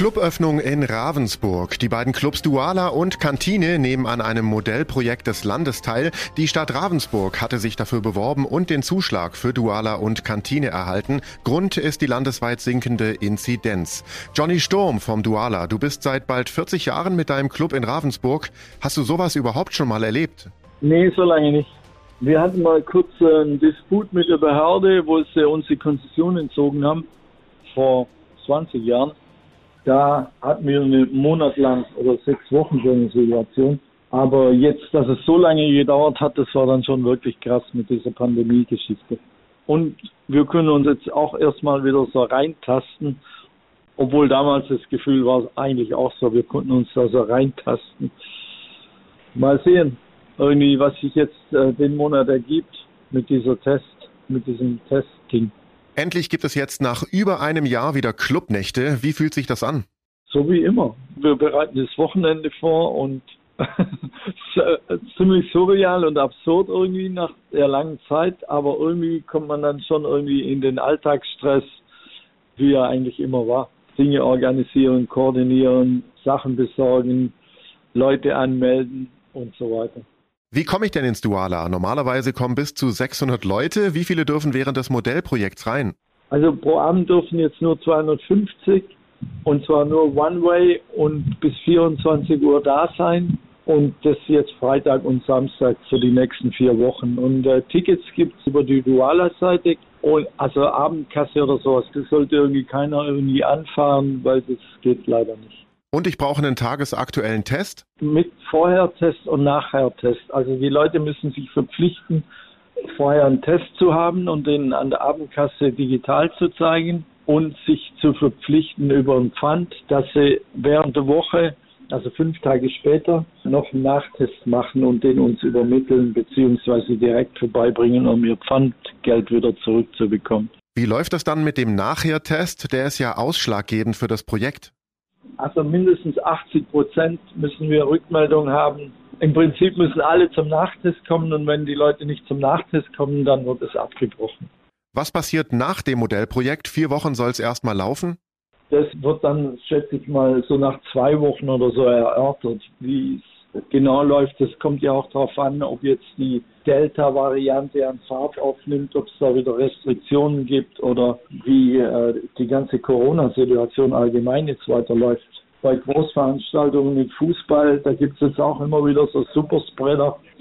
Cluböffnung in Ravensburg. Die beiden Clubs Duala und Kantine nehmen an einem Modellprojekt des Landes teil. Die Stadt Ravensburg hatte sich dafür beworben und den Zuschlag für Duala und Kantine erhalten. Grund ist die landesweit sinkende Inzidenz. Johnny Sturm vom Duala, du bist seit bald 40 Jahren mit deinem Club in Ravensburg. Hast du sowas überhaupt schon mal erlebt? Nee, so lange nicht. Wir hatten mal kurz einen Disput mit der Behörde, wo sie uns die Konzession entzogen haben, vor 20 Jahren. Da hatten wir einen Monat lang oder sechs Wochen so eine Situation. Aber jetzt, dass es so lange gedauert hat, das war dann schon wirklich krass mit dieser Pandemie-Geschichte. Und wir können uns jetzt auch erstmal wieder so reintasten, obwohl damals das Gefühl war eigentlich auch so, wir konnten uns da so reintasten. Mal sehen, irgendwie, was sich jetzt äh, den Monat ergibt mit dieser Test, mit diesem Testing. Endlich gibt es jetzt nach über einem Jahr wieder Clubnächte. Wie fühlt sich das an? So wie immer. Wir bereiten das Wochenende vor und ziemlich surreal und absurd irgendwie nach der langen Zeit, aber irgendwie kommt man dann schon irgendwie in den Alltagsstress, wie er eigentlich immer war. Dinge organisieren, koordinieren, Sachen besorgen, Leute anmelden und so weiter. Wie komme ich denn ins Duala? Normalerweise kommen bis zu 600 Leute. Wie viele dürfen während des Modellprojekts rein? Also pro Abend dürfen jetzt nur 250 und zwar nur One-Way und bis 24 Uhr da sein. Und das jetzt Freitag und Samstag für die nächsten vier Wochen. Und äh, Tickets gibt es über die Duala-Seite. Und also Abendkasse oder sowas, das sollte irgendwie keiner irgendwie anfahren, weil das geht leider nicht. Und ich brauche einen tagesaktuellen Test? Mit Vorher-Test und Nachher-Test. Also die Leute müssen sich verpflichten, vorher einen Test zu haben und den an der Abendkasse digital zu zeigen und sich zu verpflichten über ein Pfand, dass sie während der Woche, also fünf Tage später, noch einen Nachtest machen und den uns übermitteln beziehungsweise direkt vorbeibringen, um ihr Pfandgeld wieder zurückzubekommen. Wie läuft das dann mit dem Nachher-Test? Der ist ja ausschlaggebend für das Projekt. Also mindestens 80 Prozent müssen wir Rückmeldung haben. Im Prinzip müssen alle zum Nachtest kommen und wenn die Leute nicht zum Nachtest kommen, dann wird es abgebrochen. Was passiert nach dem Modellprojekt? Vier Wochen soll es erstmal laufen? Das wird dann, schätze ich mal, so nach zwei Wochen oder so erörtert, wie es genau läuft. Das kommt ja auch darauf an, ob jetzt die Delta-Variante an Fahrt aufnimmt, ob es da wieder Restriktionen gibt oder wie äh, die ganze Corona-Situation allgemein jetzt weiterläuft. Bei Großveranstaltungen mit Fußball, da gibt es jetzt auch immer wieder so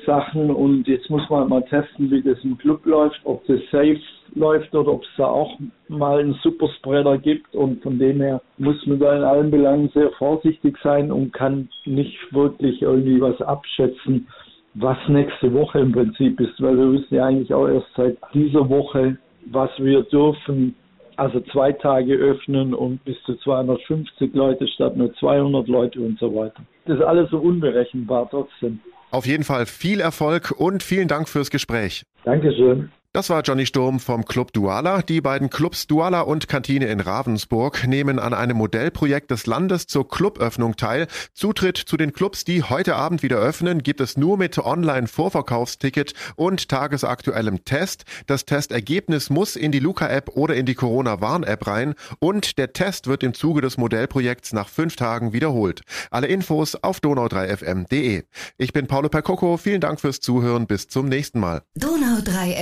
Superspreader-Sachen und jetzt muss man mal testen, wie das im Club läuft, ob das safe läuft oder ob es da auch mal einen Superspreader gibt. Und von dem her muss man da in allen Belangen sehr vorsichtig sein und kann nicht wirklich irgendwie was abschätzen, was nächste Woche im Prinzip ist, weil wir wissen ja eigentlich auch erst seit dieser Woche, was wir dürfen. Also zwei Tage öffnen und bis zu 250 Leute statt nur 200 Leute und so weiter. Das ist alles so unberechenbar trotzdem. Auf jeden Fall viel Erfolg und vielen Dank fürs Gespräch. Dankeschön. Das war Johnny Sturm vom Club Duala. Die beiden Clubs Duala und Kantine in Ravensburg nehmen an einem Modellprojekt des Landes zur Cluböffnung teil. Zutritt zu den Clubs, die heute Abend wieder öffnen, gibt es nur mit Online-Vorverkaufsticket und tagesaktuellem Test. Das Testergebnis muss in die Luca-App oder in die Corona-Warn-App rein und der Test wird im Zuge des Modellprojekts nach fünf Tagen wiederholt. Alle Infos auf donau3fm.de. Ich bin Paolo Percoco. Vielen Dank fürs Zuhören. Bis zum nächsten Mal. Donau3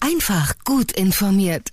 Einfach gut informiert.